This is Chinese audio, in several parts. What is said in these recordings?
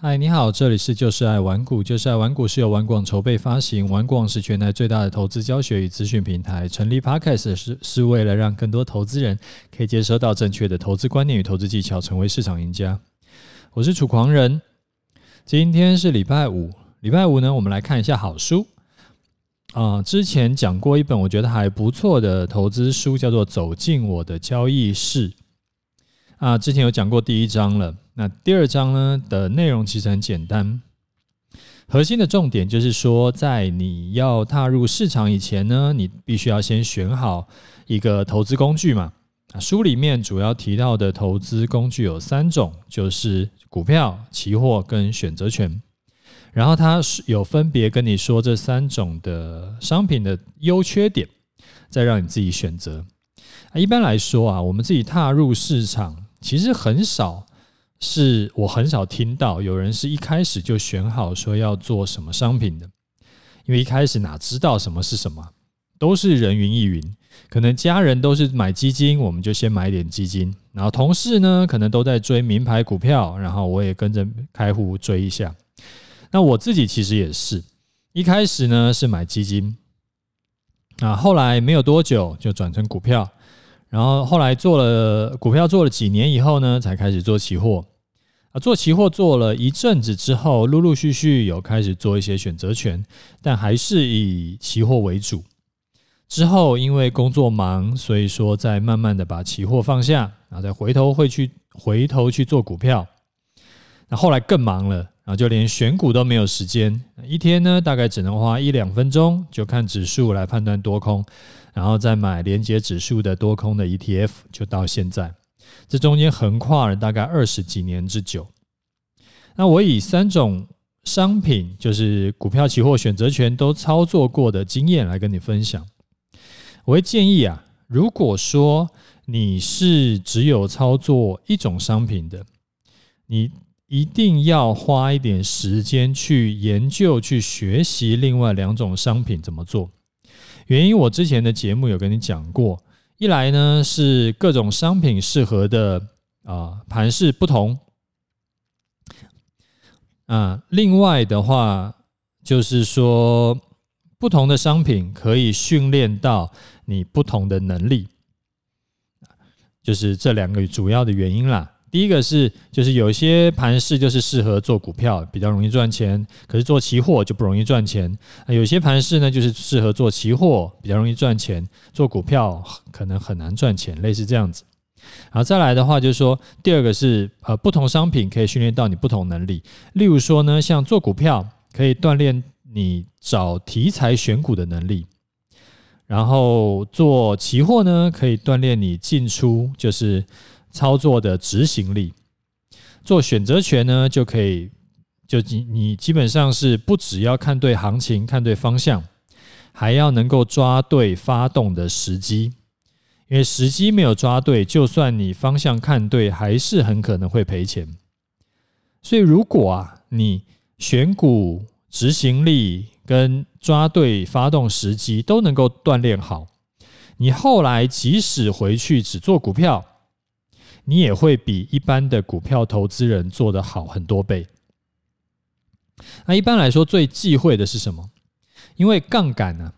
嗨，你好，这里是就是爱玩股，就是爱玩股是由玩广筹备发行，玩广是全台最大的投资教学与资讯平台。成立 Podcast 是是为了让更多投资人可以接收到正确的投资观念与投资技巧，成为市场赢家。我是楚狂人，今天是礼拜五，礼拜五呢，我们来看一下好书啊、之前讲过一本我觉得还不错的投资书，叫做《走进我的交易室》啊。之前有讲过第一章了。那第二章呢的内容其实很简单，核心的重点就是说，在你要踏入市场以前呢，你必须要先选好一个投资工具嘛。书里面主要提到的投资工具有三种，就是股票、期货跟选择权。然后它是有分别跟你说这三种的商品的优缺点，再让你自己选择。啊，一般来说啊，我们自己踏入市场其实很少。是我很少听到有人是一开始就选好说要做什么商品的，因为一开始哪知道什么是什么，都是人云亦云。可能家人都是买基金，我们就先买点基金，然后同事呢可能都在追名牌股票，然后我也跟着开户追一下。那我自己其实也是一开始呢是买基金，啊，后来没有多久就转成股票。然后后来做了股票，做了几年以后呢，才开始做期货。啊，做期货做了一阵子之后，陆陆续续有开始做一些选择权，但还是以期货为主。之后因为工作忙，所以说再慢慢的把期货放下，然后再回头会去回头去做股票。那后来更忙了，然后就连选股都没有时间，一天呢大概只能花一两分钟就看指数来判断多空。然后再买连接指数的多空的 ETF，就到现在，这中间横跨了大概二十几年之久。那我以三种商品，就是股票、期货、选择权都操作过的经验来跟你分享。我会建议啊，如果说你是只有操作一种商品的，你一定要花一点时间去研究、去学习另外两种商品怎么做。原因我之前的节目有跟你讲过，一来呢是各种商品适合的啊盘式不同，啊，另外的话就是说不同的商品可以训练到你不同的能力，就是这两个主要的原因啦。第一个是，就是有些盘势就是适合做股票，比较容易赚钱；可是做期货就不容易赚钱。有些盘势呢，就是适合做期货，比较容易赚钱；做股票可能很难赚钱，类似这样子。然后再来的话，就是说，第二个是呃，不同商品可以训练到你不同能力。例如说呢，像做股票可以锻炼你找题材选股的能力，然后做期货呢，可以锻炼你进出，就是。操作的执行力，做选择权呢，就可以，就你你基本上是不只要看对行情、看对方向，还要能够抓对发动的时机，因为时机没有抓对，就算你方向看对，还是很可能会赔钱。所以，如果啊，你选股执行力跟抓对发动时机都能够锻炼好，你后来即使回去只做股票。你也会比一般的股票投资人做得好很多倍。那一般来说，最忌讳的是什么？因为杠杆呢，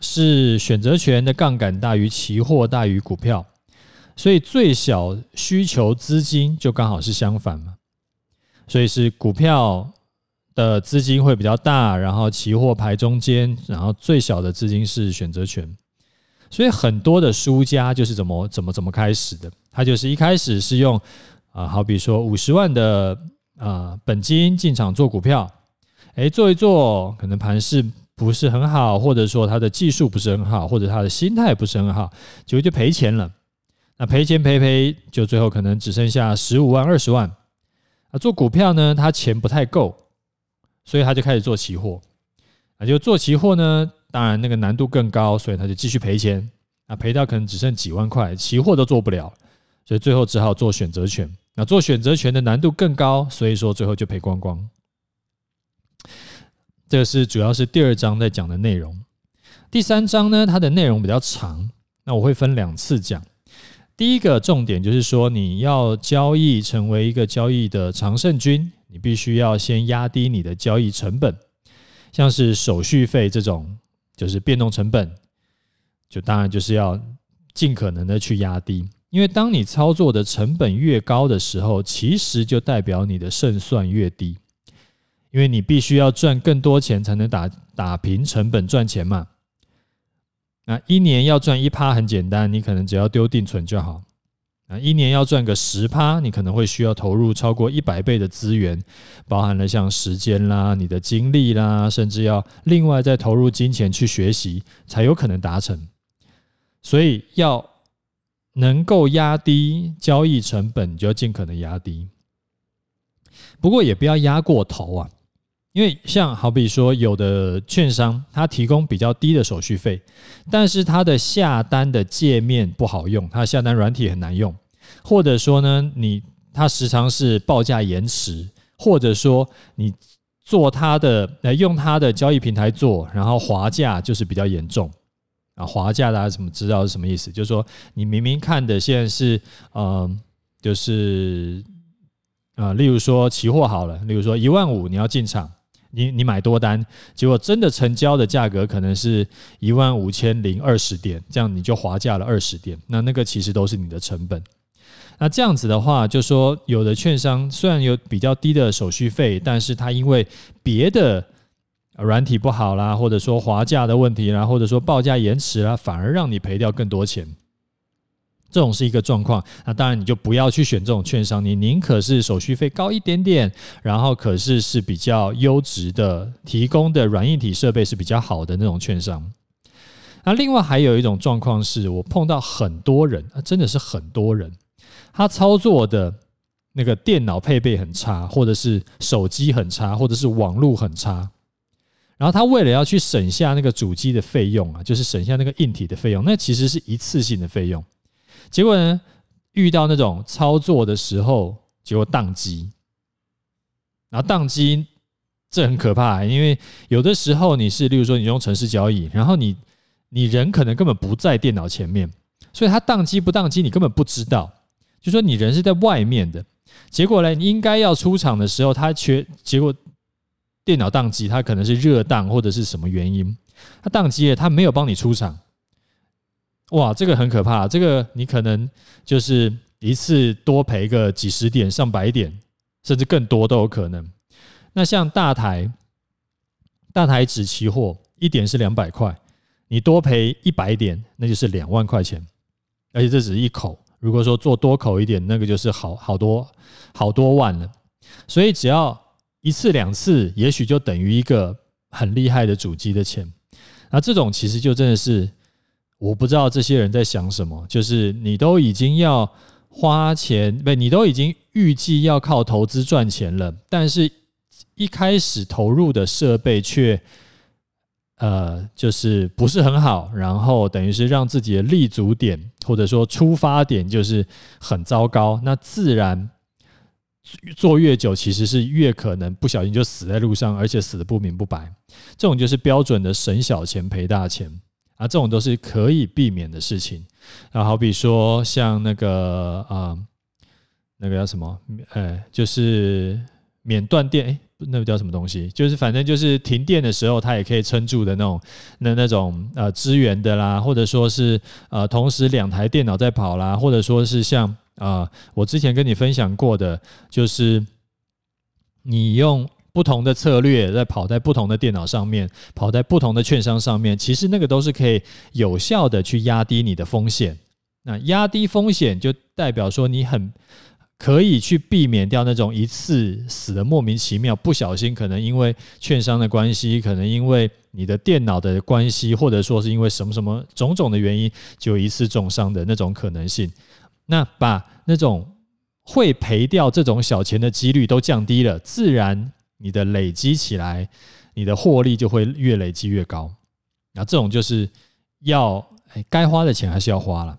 是选择权的杠杆大于期货大于股票，所以最小需求资金就刚好是相反嘛。所以是股票的资金会比较大，然后期货排中间，然后最小的资金是选择权。所以很多的输家就是怎么怎么怎么开始的。他就是一开始是用啊，好比说五十万的啊本金进场做股票，诶，做一做，可能盘势不是很好，或者说他的技术不是很好，或者他的心态不是很好，结果就赔钱了。那赔钱赔赔，就最后可能只剩下十五万、二十万。啊，做股票呢，他钱不太够，所以他就开始做期货。啊，就做期货呢，当然那个难度更高，所以他就继续赔钱。啊，赔到可能只剩几万块，期货都做不了。所以最后只好做选择权，那做选择权的难度更高，所以说最后就赔光光。这个是主要是第二章在讲的内容。第三章呢，它的内容比较长，那我会分两次讲。第一个重点就是说，你要交易成为一个交易的常胜军，你必须要先压低你的交易成本，像是手续费这种，就是变动成本，就当然就是要尽可能的去压低，因为当你操作的成本越高的时候，其实就代表你的胜算越低，因为你必须要赚更多钱才能打打平成本赚钱嘛。那一年要赚一趴很简单，你可能只要丢定存就好。啊，一年要赚个十趴，你可能会需要投入超过一百倍的资源，包含了像时间啦、你的精力啦，甚至要另外再投入金钱去学习，才有可能达成。所以要能够压低交易成本，就要尽可能压低。不过也不要压过头啊。因为像好比说，有的券商它提供比较低的手续费，但是它的下单的界面不好用，它下单软体很难用，或者说呢，你它时常是报价延迟，或者说你做它的呃用它的交易平台做，然后滑价就是比较严重啊，滑价大家怎么知道是什么意思？就是说你明明看的现在是呃就是啊，例如说期货好了，例如说一万五你要进场。你你买多单，结果真的成交的价格可能是一万五千零二十点，这样你就滑价了二十点，那那个其实都是你的成本。那这样子的话，就说有的券商虽然有比较低的手续费，但是它因为别的软体不好啦，或者说滑价的问题啦，或者说报价延迟啦，反而让你赔掉更多钱。这种是一个状况，那当然你就不要去选这种券商，你宁可是手续费高一点点，然后可是是比较优质的，提供的软硬体设备是比较好的那种券商。那另外还有一种状况是我碰到很多人，真的是很多人，他操作的那个电脑配备很差，或者是手机很差，或者是网络很差，然后他为了要去省下那个主机的费用啊，就是省下那个硬体的费用，那其实是一次性的费用。结果呢，遇到那种操作的时候，结果宕机，然后宕机，这很可怕，因为有的时候你是，例如说你用城市交易，然后你你人可能根本不在电脑前面，所以它宕机不宕机你根本不知道，就说你人是在外面的，结果呢，你应该要出场的时候，它缺，结果电脑宕机，它可能是热宕或者是什么原因，它宕机了，它没有帮你出场。哇，这个很可怕，这个你可能就是一次多赔个几十点、上百点，甚至更多都有可能。那像大台、大台指期货，一点是两百块，你多赔一百点，那就是两万块钱，而且这只是一口。如果说做多口一点，那个就是好好多好多万了。所以只要一次两次，也许就等于一个很厉害的主机的钱。那这种其实就真的是。我不知道这些人在想什么，就是你都已经要花钱，不，你都已经预计要靠投资赚钱了，但是一开始投入的设备却，呃，就是不是很好，然后等于是让自己的立足点或者说出发点就是很糟糕，那自然做越久，其实是越可能不小心就死在路上，而且死得不明不白。这种就是标准的省小钱赔大钱。啊，这种都是可以避免的事情。啊，好比说像那个啊，那个叫什么？呃，就是免断电，哎，那个叫什么东西？就是反正就是停电的时候，它也可以撑住的那种，那那种呃支援的啦，或者说是呃同时两台电脑在跑啦，或者说是像啊，我之前跟你分享过的，就是你用。不同的策略在跑在不同的电脑上面，跑在不同的券商上面，其实那个都是可以有效的去压低你的风险。那压低风险就代表说你很可以去避免掉那种一次死的莫名其妙，不小心可能因为券商的关系，可能因为你的电脑的关系，或者说是因为什么什么种种的原因，就一次重伤的那种可能性。那把那种会赔掉这种小钱的几率都降低了，自然。你的累积起来，你的获利就会越累积越高。那这种就是要，该花的钱还是要花了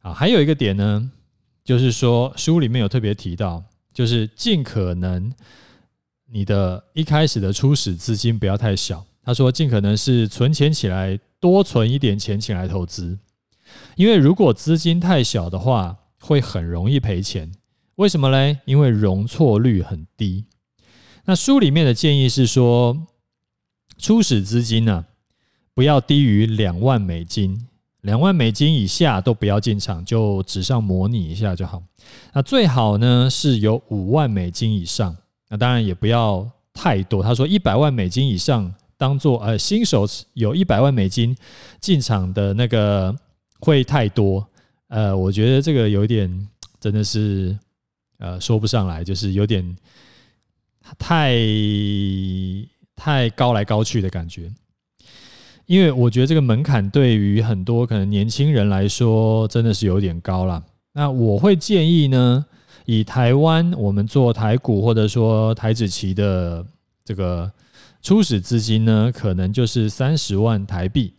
啊。还有一个点呢，就是说书里面有特别提到，就是尽可能你的一开始的初始资金不要太小。他说，尽可能是存钱起来，多存一点钱起来投资，因为如果资金太小的话，会很容易赔钱。为什么嘞？因为容错率很低。那书里面的建议是说，初始资金呢、不要低于两万美金，两万美金以下都不要进场，就纸上模拟一下就好。那最好呢是有五万美金以上，那当然也不要太多。他说一百万美金以上，当做呃新手有一百万美金进场的那个会太多。呃，我觉得这个有点真的是呃说不上来，就是有点太太高来高去的感觉。因为我觉得这个门槛对于很多可能年轻人来说真的是有点高了。那我会建议呢，以台湾我们做台股或者说台子期的这个初始资金呢，可能就是三十万台币。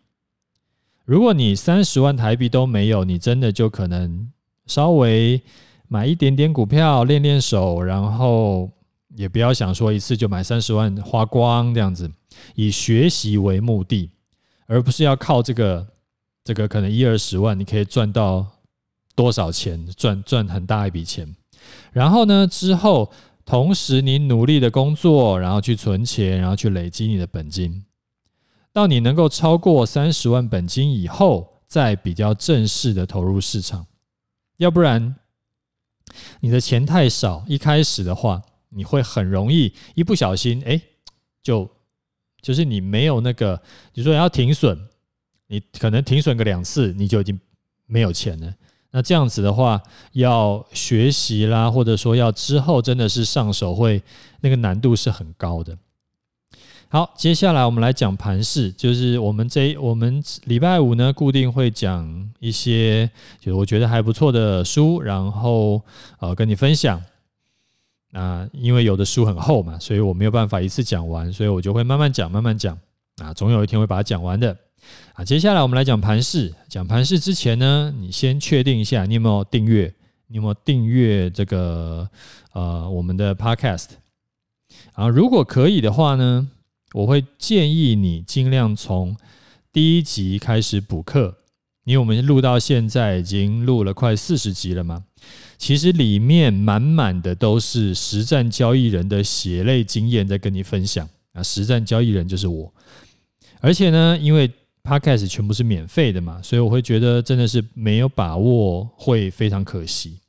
如果你三十万台币都没有，你真的就可能稍微买一点点股票练练手，然后也不要想说一次就买三十万花光这样子，以学习为目的，而不是要靠这个这个可能一二十万你可以赚到多少钱，赚赚很大一笔钱。然后呢，之后同时你努力的工作，然后去存钱，然后去累积你的本金。到你能够超过三十万本金以后，再比较正式的投入市场，要不然你的钱太少，一开始的话，你会很容易一不小心，哎，就就是你没有那个，你说要停损，你可能停损个两次，你就已经没有钱了。那这样子的话，要学习啦，或者说要之后真的是上手会，那个难度是很高的。好，接下来我们来讲盘势，就是我们这我们礼拜五呢，固定会讲一些，就是我觉得还不错的书，然后呃跟你分享。那因为有的书很厚嘛，所以我没有办法一次讲完，所以我就会慢慢讲，慢慢讲。啊，总有一天会把它讲完的。啊，接下来我们来讲盘势。讲盘势之前呢，你先确定一下你有没有订阅，你有没有订阅这个呃我们的 Podcast。啊，如果可以的话呢，我会建议你尽量从第一集开始补课，因为我们录到现在已经录了快四十集了嘛。其实里面满满的都是实战交易人的血泪经验在跟你分享啊，实战交易人就是我。而且呢，因为 Podcast 全部是免费的嘛，所以我会觉得真的是没有把握会非常可惜。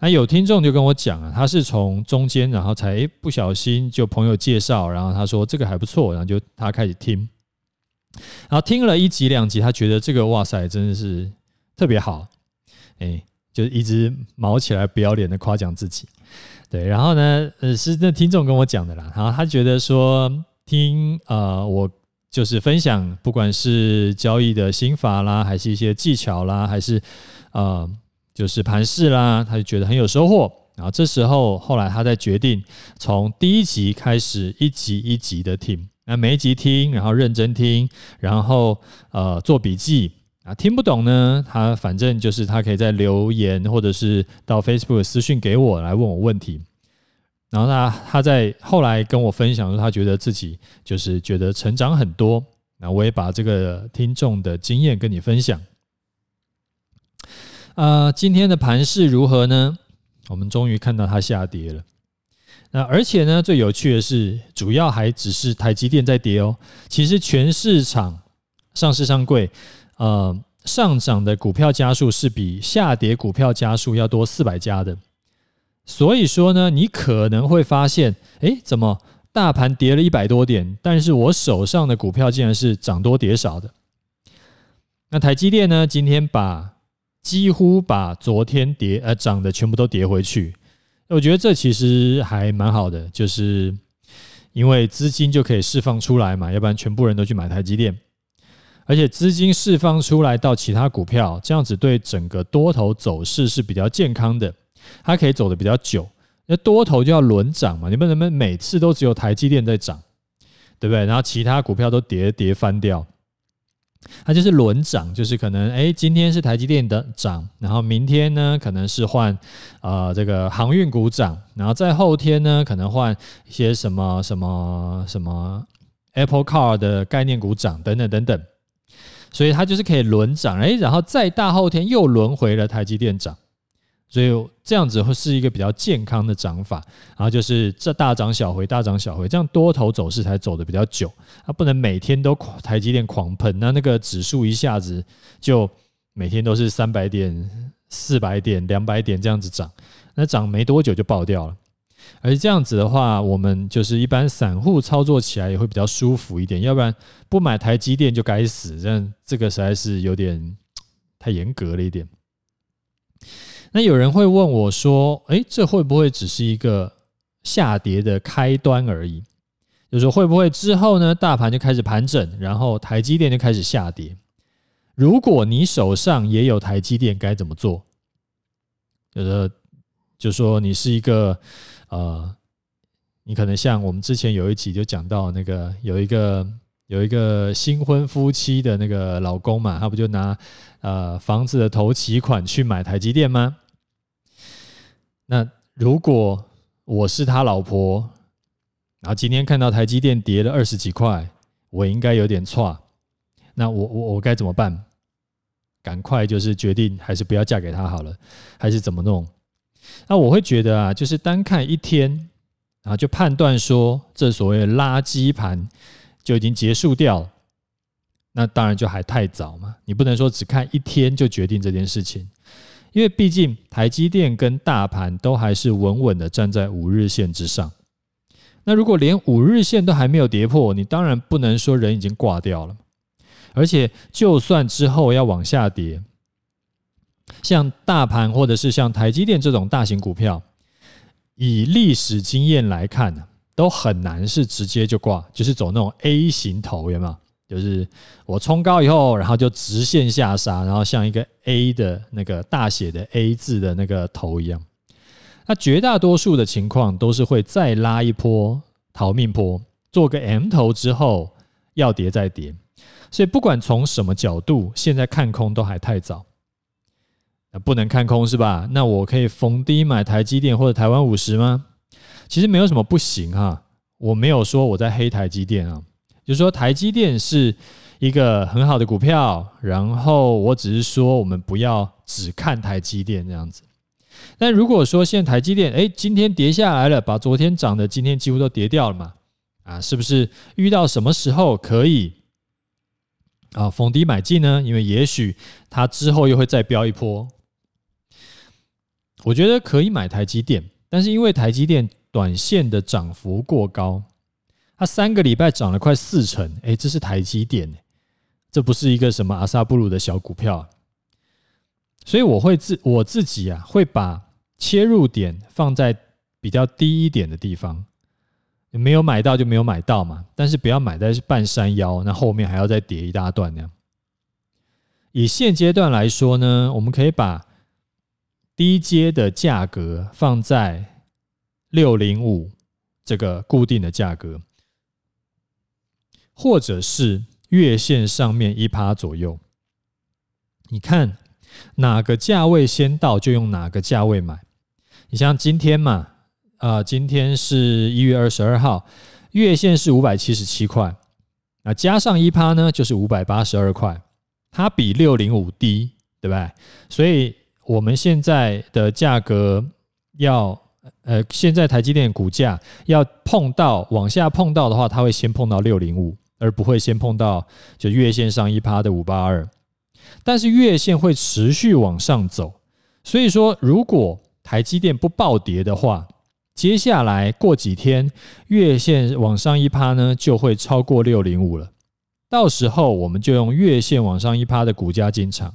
那有听众就跟我讲啊，他是从中间，然后才不小心就朋友介绍，然后他说这个还不错，然后就他开始听，然后听了一集两集，他觉得这个哇塞真的是特别好，哎，就一直毛起来不要脸的夸奖自己，对，然后呢，呃，是那听众跟我讲的啦，然后他觉得说听呃我就是分享，不管是交易的心法啦，还是一些技巧啦，还是呃。就是盘势啦，他就觉得很有收获。然后这时候，后来他再决定从第一集开始，一集一集的听。那每一集听，然后认真听，然后呃做笔记啊。听不懂呢，他反正就是他可以在留言或者是到 Facebook 私讯给我来问我问题。然后他他在后来跟我分享说，他觉得自己就是觉得成长很多。那我也把这个听众的经验跟你分享。呃，今天的盘势如何呢？我们终于看到它下跌了。那而且呢，最有趣的是，主要还只是台积电在跌哦。其实全市场上市上柜，呃，上涨的股票家数是比下跌股票家数要多四百家的。所以说呢，你可能会发现，诶，怎么大盘跌了一百多点，但是我手上的股票竟然是涨多跌少的。那台积电呢，今天把几乎把昨天跌呃涨的全部都跌回去，我觉得这其实还蛮好的，就是因为资金就可以释放出来嘛，要不然全部人都去买台积电，而且资金释放出来到其他股票，这样子对整个多头走势是比较健康的，它可以走得比较久。那多头就要轮涨嘛，你不能每次都只有台积电在涨，对不对？然后其他股票都跌跌翻掉。它就是轮涨，就是可能哎，今天是台积电的涨，然后明天呢可能是换呃这个航运股涨，然后再后天呢可能换一些什么什么什么 Apple Car 的概念股涨等等等等，所以它就是可以轮涨，哎，然后再大后天又轮回了台积电涨，所以这样子会是一个比较健康的涨法。然后就是这大涨小回，大涨小回，这样多头走势才走得比较久。它不能每天都台积电狂喷，那那个指数一下子就每天都是三百点、四百点、两百点这样子涨，那涨没多久就爆掉了。而这样子的话，我们就是一般散户操作起来也会比较舒服一点，要不然不买台积电就该死，这样这个实在是有点太严格了一点。那有人会问我说：“诶，这会不会只是一个下跌的开端而已？就是说会不会之后呢，大盘就开始盘整，然后台积电就开始下跌？如果你手上也有台积电，该怎么做？就是就说你是一个。”呃，你可能像我们之前有一集就讲到那个有一个有一个新婚夫妻的那个老公嘛，他不就拿呃房子的头期款去买台积电吗？那如果我是他老婆，然后今天看到台积电跌了二十几块，我应该有点错，那我我我该怎么办？赶快就是决定还是不要嫁给他好了，还是怎么弄？那我会觉得啊，就是单看一天，然后就判断说这所谓的垃圾盘就已经结束掉了，那当然就还太早嘛。你不能说只看一天就决定这件事情，因为毕竟台积电跟大盘都还是稳稳的站在五日线之上。那如果连五日线都还没有跌破，你当然不能说人已经挂掉了。而且就算之后要往下跌。像大盘或者是像台积电这种大型股票，以历史经验来看，都很难是直接就挂，就是走那种 A 型头，有没有？就是我冲高以后，然后就直线下杀，然后像一个 A 的那个大写的 A 字的那个头一样。那绝大多数的情况都是会再拉一波逃命波，做个 M 头之后要跌再跌。所以不管从什么角度，现在看空都还太早。不能看空是吧？那我可以逢低买台积电或者台湾五十吗？其实没有什么不行哈，我没有说我在黑台积电啊，就是说台积电是一个很好的股票，然后我只是说我们不要只看台积电这样子。但如果说现在台积电诶今天跌下来了，把昨天涨的今天几乎都跌掉了嘛，啊，是不是遇到什么时候可以啊逢低买进呢？因为也许它之后又会再飙一波。我觉得可以买台积电，但是因为台积电短线的涨幅过高，它三个礼拜涨了快四成，哎，这是台积电，这不是一个什么阿萨布鲁的小股票，所以我会自我自己啊，会把切入点放在比较低一点的地方，没有买到就没有买到嘛，但是不要买在半山腰，那后面还要再跌一大段那样。以现阶段来说呢，我们可以把。低阶的价格放在六零五这个固定的价格，或者是月线上面一趴左右。你看哪个价位先到，就用哪个价位买。你像今天嘛，啊，今天是一月二十二号，月线是五百七十七块，那加上一趴呢，就是五百八十二块，它比六零五低，对不对？所以。我们现在的价格要，呃，现在台积电股价要碰到往下碰到的话，它会先碰到六零五，而不会先碰到就月线上一趴的五八二。但是月线会持续往上走，所以说如果台积电不暴跌的话，接下来过几天月线往上一趴呢，就会超过六零五了。到时候我们就用月线往上一趴的股价进场。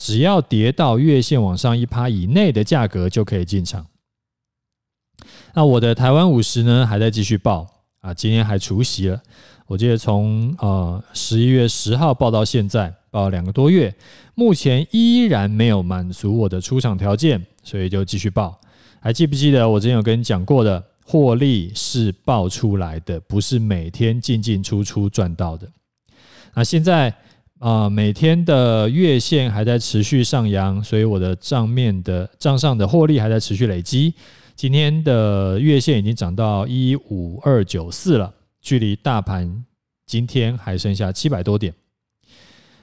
只要跌到月线往上一趴以内的价格就可以进场。那我的台湾五十呢，还在继续报啊，今天还除息了。我记得从呃十一月十号报到现在，报两个多月，目前依然没有满足我的出场条件，所以就继续报。还记不记得我之前有跟你讲过的，获利是报出来的，不是每天进进出出赚到的。那现在。啊，每天的月线还在持续上扬，所以我的账面的账上的获利还在持续累积。今天的月线已经涨到一五二九四了，距离大盘今天还剩下七百多点。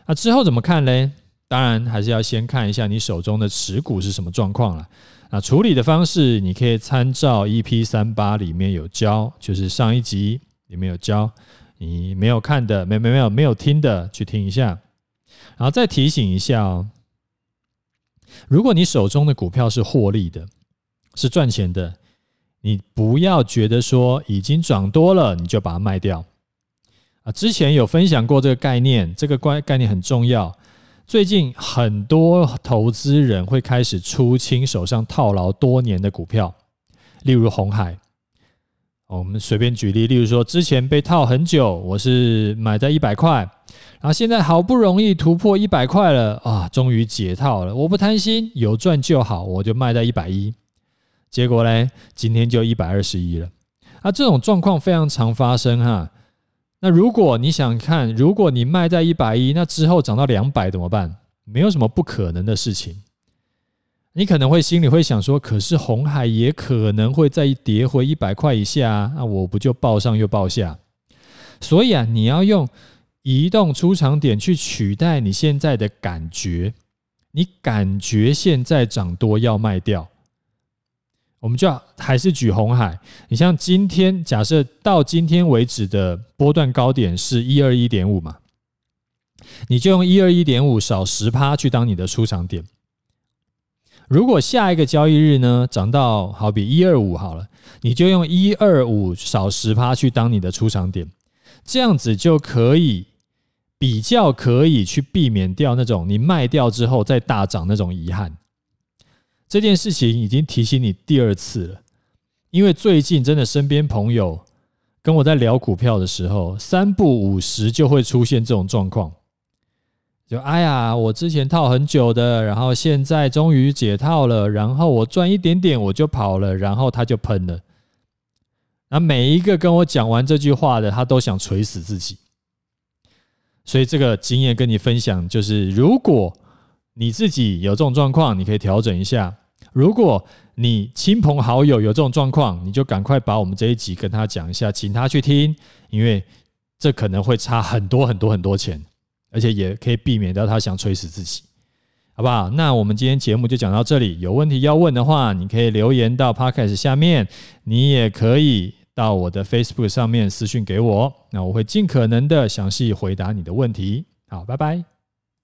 那之后怎么看呢？当然还是要先看一下你手中的持股是什么状况了。那处理的方式，你可以参照 EP 三八里面有教，就是上一集里面有教。你没有看的，没没没有没有听的，去听一下。然后再提醒一下哦，如果你手中的股票是获利的，是赚钱的，你不要觉得说已经涨多了，你就把它卖掉。啊，之前有分享过这个概念，这个观概念很重要。最近很多投资人会开始出清手上套牢多年的股票，例如红海。我们随便举例，例如说之前被套很久，我是买在一百块，然后现在好不容易突破一百块了啊，终于解套了。我不贪心，有赚就好，我就卖在一百一。结果呢，今天就一百二十一了。啊，这种状况非常常发生哈。那如果你想看，如果你卖在一百一，那之后涨到两百怎么办？没有什么不可能的事情。你可能会心里会想说，可是红海也可能会再跌回一百块以下啊，那我不就报上又报下？所以啊，你要用移动出场点去取代你现在的感觉，你感觉现在涨多要卖掉。我们就要还是举红海，你像今天假设到今天为止的波段高点是一二一点五嘛，你就用一二一点五少十趴去当你的出场点。如果下一个交易日呢涨到好比一二五好了，你就用一二五少十趴去当你的出场点，这样子就可以比较可以去避免掉那种你卖掉之后再大涨那种遗憾。这件事情已经提醒你第二次了，因为最近真的身边朋友跟我在聊股票的时候，三不五时就会出现这种状况，就哎呀，我之前套很久的，然后现在终于解套了，然后我赚一点点我就跑了，然后他就喷了。那每一个跟我讲完这句话的，他都想锤死自己。所以这个经验跟你分享，就是如果。你自己有这种状况，你可以调整一下。如果你亲朋好友有这种状况，你就赶快把我们这一集跟他讲一下，请他去听，因为这可能会差很多很多很多钱，而且也可以避免到他想锤死自己，好不好？那我们今天节目就讲到这里。有问题要问的话，你可以留言到 Podcast 下面，你也可以到我的 Facebook 上面私信给我，那我会尽可能的详细回答你的问题。好，拜拜。